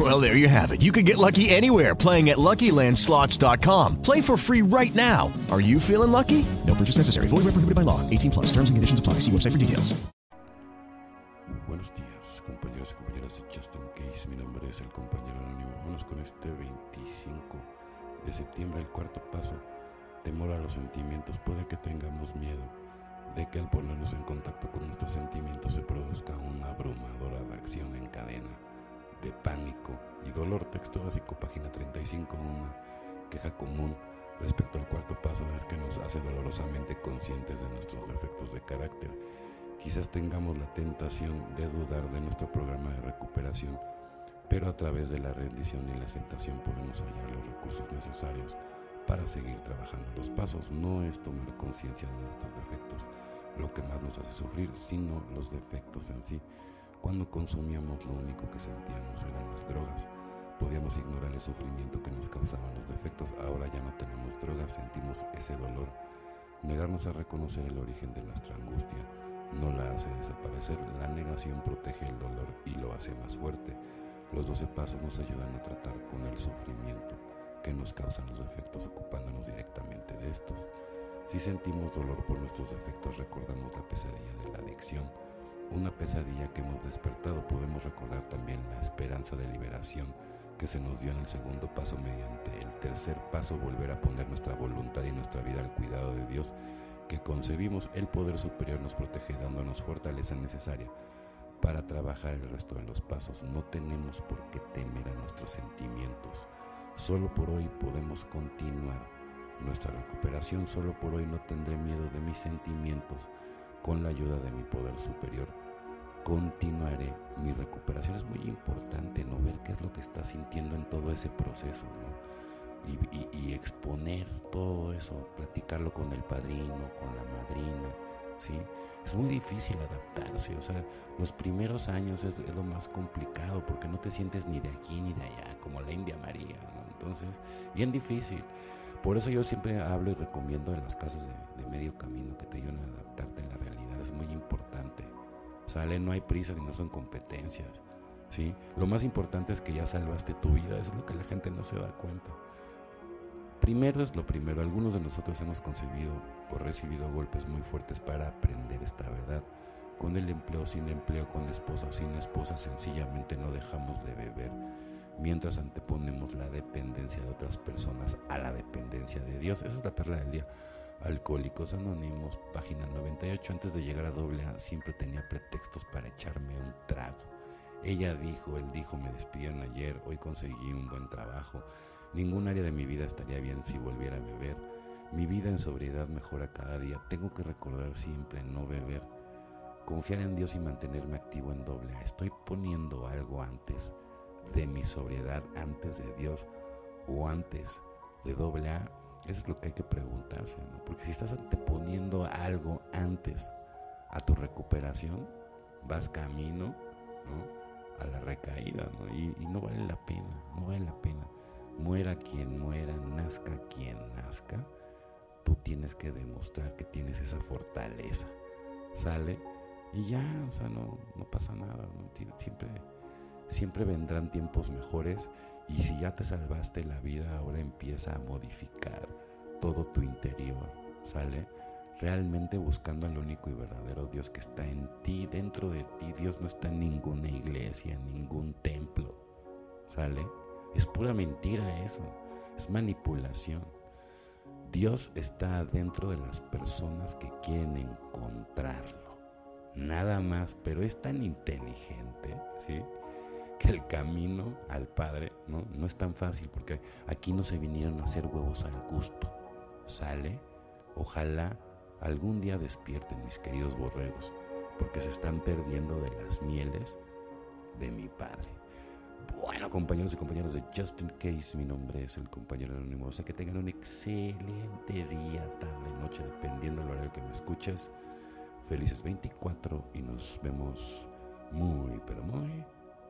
Well, there you have it. You can get lucky anywhere playing at LuckyLandSlots.com. Play for free right now. Are you feeling lucky? No purchase necessary. Void where prohibited by law. 18 plus. Terms and conditions apply. See website for details. Buenos días, compañeros y compañeras de Justin Case. Mi nombre es el compañero anónimo. Vamos con este 25 de septiembre, el cuarto paso. Temor a los sentimientos. Puede que tengamos miedo de que al ponernos en contacto con nuestros sentimientos se produzca una abrumadora reacción en cadena de pánico y dolor. Texto básico, página 35, una queja común respecto al cuarto paso es que nos hace dolorosamente conscientes de nuestros defectos de carácter. Quizás tengamos la tentación de dudar de nuestro programa de recuperación, pero a través de la rendición y la aceptación podemos hallar los recursos necesarios para seguir trabajando. Los pasos no es tomar conciencia de nuestros defectos, lo que más nos hace sufrir, sino los defectos en sí. Cuando consumíamos lo único que sentíamos eran las drogas. Podíamos ignorar el sufrimiento que nos causaban los defectos. Ahora ya no tenemos drogas, sentimos ese dolor. Negarnos a reconocer el origen de nuestra angustia no la hace desaparecer. La negación protege el dolor y lo hace más fuerte. Los 12 pasos nos ayudan a tratar con el sufrimiento que nos causan los defectos ocupándonos directamente de estos. Si sentimos dolor por nuestros defectos, recordamos la pesadilla de la adicción una pesadilla que hemos despertado, podemos recordar también la esperanza de liberación que se nos dio en el segundo paso mediante el tercer paso, volver a poner nuestra voluntad y nuestra vida al cuidado de Dios que concebimos. El poder superior nos protege dándonos fortaleza necesaria para trabajar el resto de los pasos. No tenemos por qué temer a nuestros sentimientos. Solo por hoy podemos continuar nuestra recuperación. Solo por hoy no tendré miedo de mis sentimientos con la ayuda de mi poder superior continuaré. Mi recuperación es muy importante, ¿no? Ver qué es lo que está sintiendo en todo ese proceso, ¿no? Y, exponer todo eso, platicarlo con el padrino, con la madrina, ¿sí? Es muy difícil adaptarse, o sea, los primeros años es, lo más complicado porque no te sientes ni de aquí ni de allá, como la India María, ¿no? Entonces, bien difícil. Por eso yo siempre hablo y recomiendo en las casas de, de medio camino que te ayuden a adaptarte a la realidad, es muy importante. Sale, no hay prisa ni no son competencias. ¿sí? Lo más importante es que ya salvaste tu vida, eso es lo que la gente no se da cuenta. Primero es lo primero, algunos de nosotros hemos concebido o recibido golpes muy fuertes para aprender esta verdad. Con el empleo, sin empleo, con esposa o sin esposa, sencillamente no dejamos de beber, mientras anteponemos la dependencia de otras personas a la dependencia de Dios. Esa es la perla del día. Alcohólicos Anónimos, página 98. Antes de llegar a doble A, siempre tenía pretextos para echarme un trago. Ella dijo, él dijo, me despidieron ayer, hoy conseguí un buen trabajo. Ningún área de mi vida estaría bien si volviera a beber. Mi vida en sobriedad mejora cada día. Tengo que recordar siempre no beber. Confiar en Dios y mantenerme activo en doble A. Estoy poniendo algo antes de mi sobriedad, antes de Dios o antes de doble A eso es lo que hay que preguntarse. Porque si estás anteponiendo algo antes a tu recuperación, vas camino ¿no? a la recaída. Y, no vale la pena, no vale la pena. Muera quien muera, nazca quien nazca, tú tienes que demostrar que tienes esa fortaleza. Sale y ya, o sea, no, no pasa nada. Siempre, siempre vendrán tiempos mejores y si ya te salvaste la vida, ahora empieza a modificar todo tu interior, ¿sale? Realmente buscando al único y verdadero Dios que está en ti, dentro de ti. Dios no está en ninguna iglesia, en ningún templo, ¿sale? Es pura mentira eso, es manipulación. Dios está dentro de las personas que quieren encontrarlo. Nada más, pero es tan inteligente, ¿sí? Que el camino al Padre ¿no? no es tan fácil, porque aquí no se vinieron a hacer huevos al gusto. Sale, ojalá algún día despierten mis queridos borregos, porque se están perdiendo de las mieles de mi Padre. Bueno, compañeros y compañeras de Justin Case, mi nombre es el compañero anónimo. O sea, que tengan un excelente día, tarde, noche, dependiendo del horario que me escuches. felices 24 y nos vemos muy, pero muy